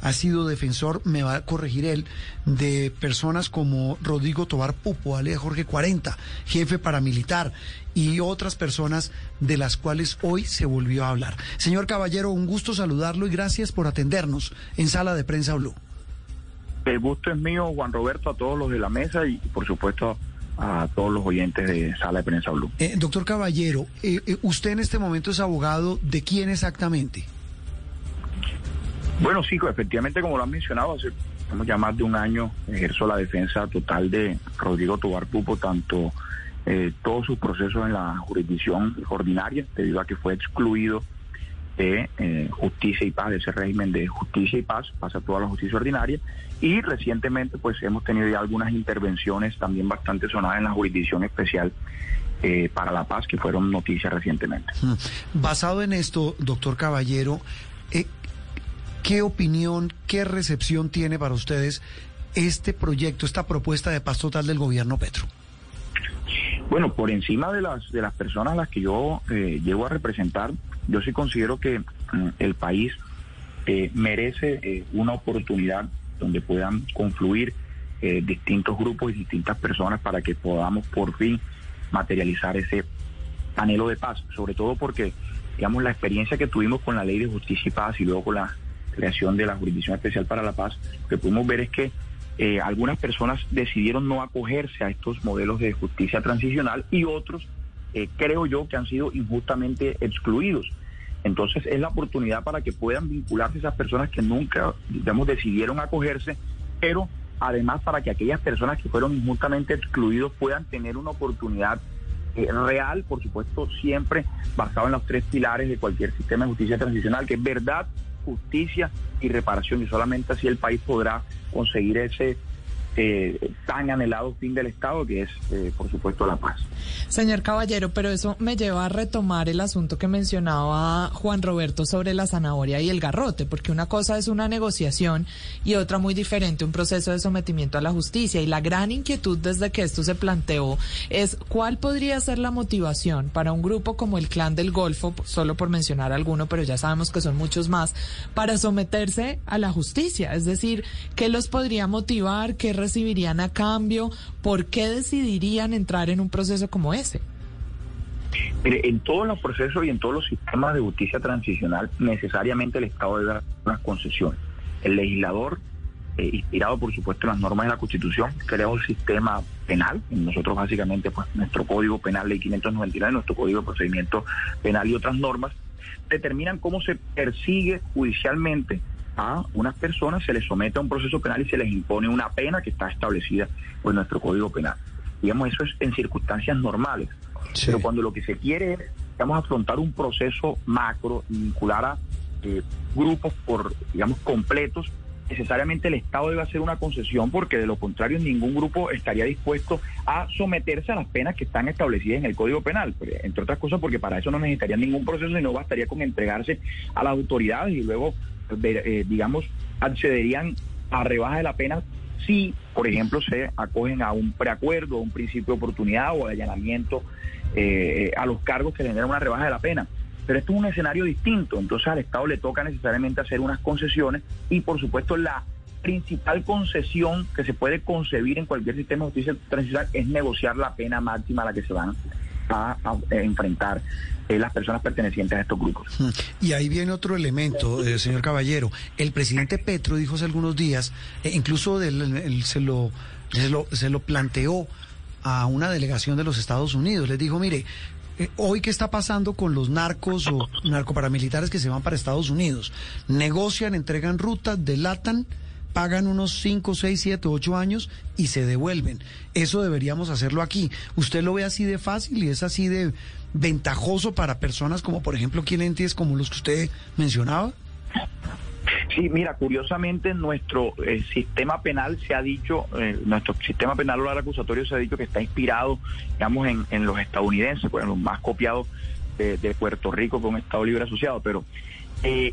ha sido defensor, me va a corregir él, de personas como Rodrigo Tobar Pupo, alias Jorge 40, jefe paramilitar, y otras personas de las cuales hoy se volvió a hablar. Señor Caballero, un gusto saludarlo y gracias por atendernos en Sala de Prensa Blue. El gusto es mío, Juan Roberto, a todos los de la mesa y por supuesto a todos los oyentes de Sala de Prensa Blue. Eh, doctor Caballero, eh, eh, usted en este momento es abogado de quién exactamente? Bueno, sí, efectivamente, como lo han mencionado, hace ya más de un año ejerzo la defensa total de Rodrigo Tobar Pupo, tanto eh, todos sus procesos en la jurisdicción ordinaria, debido a que fue excluido de eh, justicia y paz, de ese régimen de justicia y paz, pasa toda la justicia ordinaria, y recientemente pues hemos tenido ya algunas intervenciones también bastante sonadas en la jurisdicción especial eh, para la paz, que fueron noticias recientemente. Basado en esto, doctor Caballero, eh, ¿Qué opinión, qué recepción tiene para ustedes este proyecto, esta propuesta de paz total del gobierno Petro? Bueno, por encima de las de las personas a las que yo eh, llego a representar, yo sí considero que mm, el país eh, merece eh, una oportunidad donde puedan confluir eh, distintos grupos y distintas personas para que podamos por fin materializar ese anhelo de paz, sobre todo porque, digamos, la experiencia que tuvimos con la ley de justicia y paz y luego con la creación de la Jurisdicción Especial para la Paz, lo que pudimos ver es que eh, algunas personas decidieron no acogerse a estos modelos de justicia transicional y otros, eh, creo yo, que han sido injustamente excluidos. Entonces es la oportunidad para que puedan vincularse esas personas que nunca, digamos, decidieron acogerse, pero además para que aquellas personas que fueron injustamente excluidos puedan tener una oportunidad eh, real, por supuesto, siempre basado en los tres pilares de cualquier sistema de justicia transicional, que es verdad, justicia y reparación y solamente así el país podrá conseguir ese eh, tan anhelado fin del Estado, que es, eh, por supuesto, la paz. Señor Caballero, pero eso me lleva a retomar el asunto que mencionaba Juan Roberto sobre la zanahoria y el garrote, porque una cosa es una negociación y otra muy diferente, un proceso de sometimiento a la justicia. Y la gran inquietud desde que esto se planteó es cuál podría ser la motivación para un grupo como el Clan del Golfo, solo por mencionar alguno, pero ya sabemos que son muchos más, para someterse a la justicia. Es decir, ¿qué los podría motivar? ¿Qué recibirían a cambio? ¿Por qué decidirían entrar en un proceso como ese? Mire, en todos los procesos y en todos los sistemas de justicia transicional, necesariamente el Estado debe dar unas concesiones. El legislador, eh, inspirado por supuesto en las normas de la Constitución, crea un sistema penal. Nosotros básicamente, pues nuestro Código Penal, Ley 599, nuestro Código de Procedimiento Penal y otras normas, determinan cómo se persigue judicialmente a unas personas, se les somete a un proceso penal y se les impone una pena que está establecida por nuestro Código Penal. Digamos, eso es en circunstancias normales. Sí. Pero cuando lo que se quiere es, digamos, afrontar un proceso macro y vincular a eh, grupos por, digamos, completos, necesariamente el Estado debe hacer una concesión porque de lo contrario ningún grupo estaría dispuesto a someterse a las penas que están establecidas en el Código Penal, entre otras cosas porque para eso no necesitaría ningún proceso y no bastaría con entregarse a las autoridades y luego, eh, digamos, accederían a rebaja de la pena si, por ejemplo, se acogen a un preacuerdo, a un principio de oportunidad o de allanamiento eh, a los cargos que generan una rebaja de la pena. Pero esto es un escenario distinto, entonces al Estado le toca necesariamente hacer unas concesiones y por supuesto la principal concesión que se puede concebir en cualquier sistema de justicia transicional es negociar la pena máxima a la que se van a, a enfrentar eh, las personas pertenecientes a estos grupos. Y ahí viene otro elemento, eh, señor Caballero. El presidente Petro dijo hace algunos días, eh, incluso del, el, se, lo, se, lo, se lo planteó a una delegación de los Estados Unidos. Les dijo, mire, eh, hoy qué está pasando con los narcos o narcoparamilitares que se van para Estados Unidos. Negocian, entregan rutas, delatan, pagan unos 5, 6, 7, 8 años y se devuelven. Eso deberíamos hacerlo aquí. ¿Usted lo ve así de fácil y es así de, ventajoso para personas como, por ejemplo, clientes como los que usted mencionaba? Sí, mira, curiosamente nuestro eh, sistema penal se ha dicho, eh, nuestro sistema penal oral acusatorio se ha dicho que está inspirado, digamos, en, en los estadounidenses, en los más copiados de, de Puerto Rico con Estado Libre Asociado, pero eh,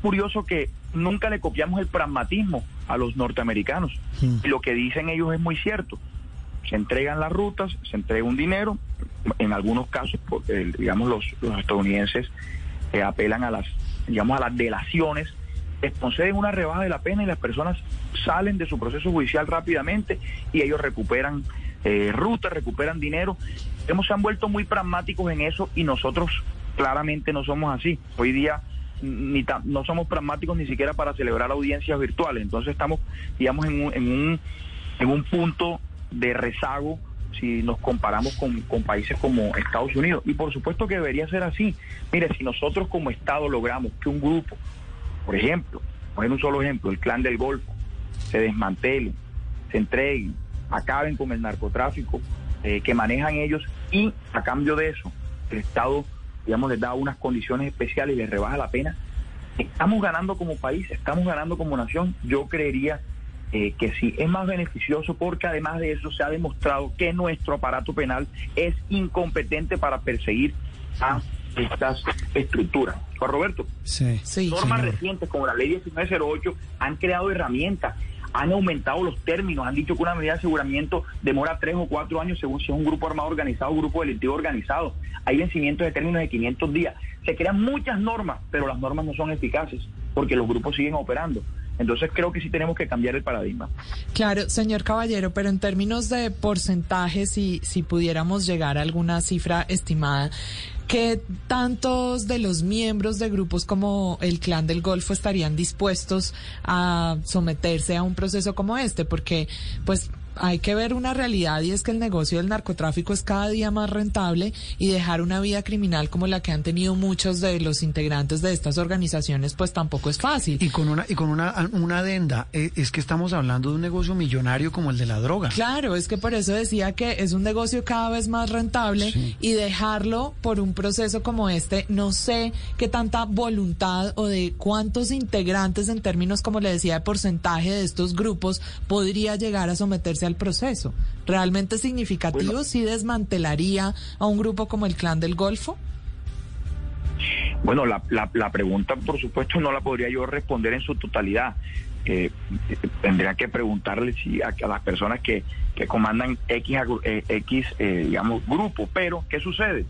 Curioso que nunca le copiamos el pragmatismo a los norteamericanos. Y lo que dicen ellos es muy cierto. Se entregan las rutas, se entrega un dinero. En algunos casos, eh, digamos, los, los estadounidenses eh, apelan a las, digamos, a las delaciones, les conceden una rebaja de la pena y las personas salen de su proceso judicial rápidamente y ellos recuperan eh, rutas, recuperan dinero. Hemos se han vuelto muy pragmáticos en eso y nosotros claramente no somos así. Hoy día ni ta- no somos pragmáticos ni siquiera para celebrar audiencias virtuales. Entonces estamos, digamos, en un, en un, en un punto de rezago si nos comparamos con, con países como Estados Unidos. Y por supuesto que debería ser así. Mire, si nosotros como Estado logramos que un grupo, por ejemplo, poner un solo ejemplo, el clan del Golfo, se desmantele, se entreguen, acaben con el narcotráfico eh, que manejan ellos y a cambio de eso el Estado, digamos, les da unas condiciones especiales y les rebaja la pena. Estamos ganando como país, estamos ganando como nación. Yo creería eh, que sí es más beneficioso porque además de eso se ha demostrado que nuestro aparato penal es incompetente para perseguir a estas estructuras. Juan Roberto, Sí. Sí. normas señor. recientes como la ley 1908 han creado herramientas, han aumentado los términos, han dicho que una medida de aseguramiento demora tres o cuatro años según si es un grupo armado organizado o grupo delictivo organizado. Hay vencimientos de términos de 500 días. Se crean muchas normas, pero las normas no son eficaces porque los grupos siguen operando. Entonces creo que sí tenemos que cambiar el paradigma. Claro, señor Caballero, pero en términos de porcentajes, si, si pudiéramos llegar a alguna cifra estimada, ¿qué tantos de los miembros de grupos como el Clan del Golfo estarían dispuestos a someterse a un proceso como este? Porque, pues, hay que ver una realidad y es que el negocio del narcotráfico es cada día más rentable y dejar una vida criminal como la que han tenido muchos de los integrantes de estas organizaciones, pues tampoco es fácil. Y con una y con una, una adenda, eh, es que estamos hablando de un negocio millonario como el de la droga. Claro, es que por eso decía que es un negocio cada vez más rentable Sí. y dejarlo por un proceso como este, no sé qué tanta voluntad o de cuántos integrantes en términos, como le decía, de porcentaje de estos grupos podría llegar a someterse al proceso. ¿Realmente significativo si desmantelaría a un grupo como el Clan del Golfo? Bueno, la, la, la pregunta, por supuesto, no la podría yo responder en su totalidad. Eh, eh, tendría que preguntarle si a, a las personas que, que comandan X, eh, X eh, digamos, grupo. Pero, ¿qué sucede?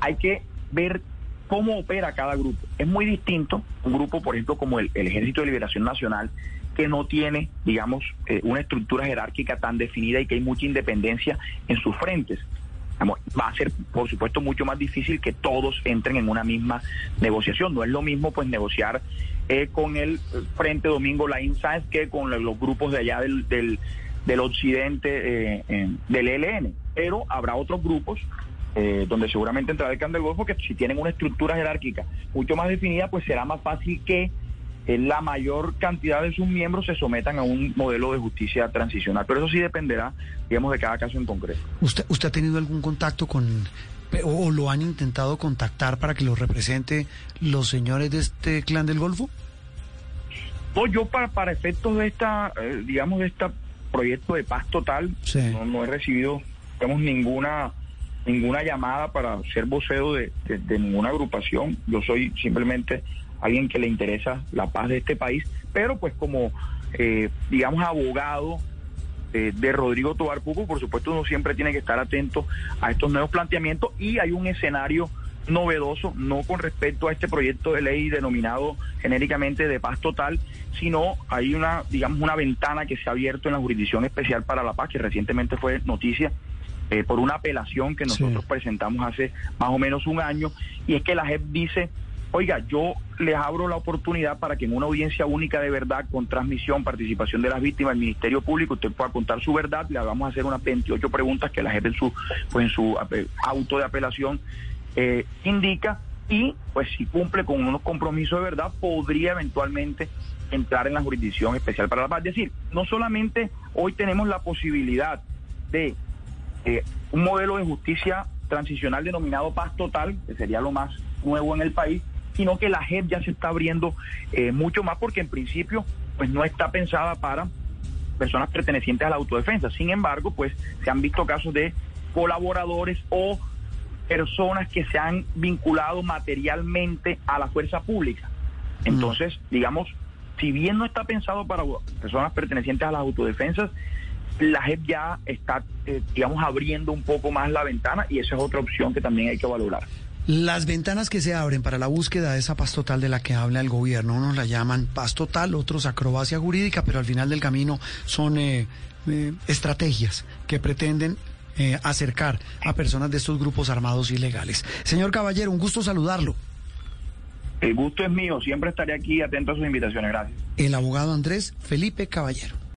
Hay que ver cómo opera cada grupo. Es muy distinto un grupo, por ejemplo, como el, Ejército de Liberación Nacional, que no tiene, digamos, eh, una estructura jerárquica tan definida y que hay mucha independencia en sus frentes. Va a ser, por supuesto, mucho más difícil que todos entren en una misma negociación. No es lo mismo, pues, negociar eh, con el Frente Domingo Laín Sáenz que con los, grupos de allá del, del, del occidente eh, del ELN. Pero habrá otros grupos eh, donde seguramente entrará el Can del Golfo que si tienen una estructura jerárquica mucho más definida, pues será más fácil que eh, la mayor cantidad de sus miembros se sometan a un modelo de justicia transicional. Pero eso sí dependerá, digamos, de cada caso en concreto. ¿Usted, usted ha tenido algún contacto con, o, lo han intentado contactar para que lo represente los señores de este clan del Golfo? No, yo para, para efectos de esta, eh, digamos, de este proyecto de paz total, Sí. no, no he recibido, digamos, ninguna ninguna llamada para ser vocero de, ninguna agrupación. Yo soy simplemente alguien que le interesa la paz de este país, pero pues como, eh, digamos, abogado eh, de Rodrigo Tobar por supuesto uno siempre tiene que estar atento a estos nuevos planteamientos y hay un escenario novedoso, no con respecto a este proyecto de ley denominado genéricamente de paz total, sino hay una, digamos, una ventana que se ha abierto en la Jurisdicción Especial para la Paz, que recientemente fue noticia, eh, por una apelación que nosotros presentamos hace más o menos un año, y es que la JEP dice, oiga, yo les abro la oportunidad para que en una audiencia única de verdad, con transmisión, participación de las víctimas, el Ministerio Público, usted pueda contar su verdad, le vamos a hacer unas 28 preguntas que la JEP en su, pues en su eh, auto de apelación eh, indica, y pues si cumple con unos compromisos de verdad, podría eventualmente entrar en la jurisdicción especial para la paz. Es decir, no solamente hoy tenemos la posibilidad de eh, un modelo de justicia transicional denominado paz total, que sería lo más nuevo en el país, sino que la JEP ya se está abriendo eh, mucho más porque en principio pues no está pensada para personas pertenecientes a la autodefensa. Sin embargo, pues se han visto casos de colaboradores o personas que se han vinculado materialmente a la fuerza pública. Entonces, digamos, si bien no está pensado para personas pertenecientes a las autodefensas, la JEP ya está, eh, digamos, abriendo un poco más la ventana y esa es otra opción que también hay que valorar. Las ventanas que se abren para la búsqueda de esa paz total de la que habla el gobierno, unos la llaman paz total, otros acrobacia jurídica, pero al final del camino son eh, eh, estrategias que pretenden acercar a personas de estos grupos armados ilegales. Señor Caballero, un gusto saludarlo. El gusto es mío, siempre estaré aquí atento a sus invitaciones, gracias. El abogado Andrés Felipe Caballero.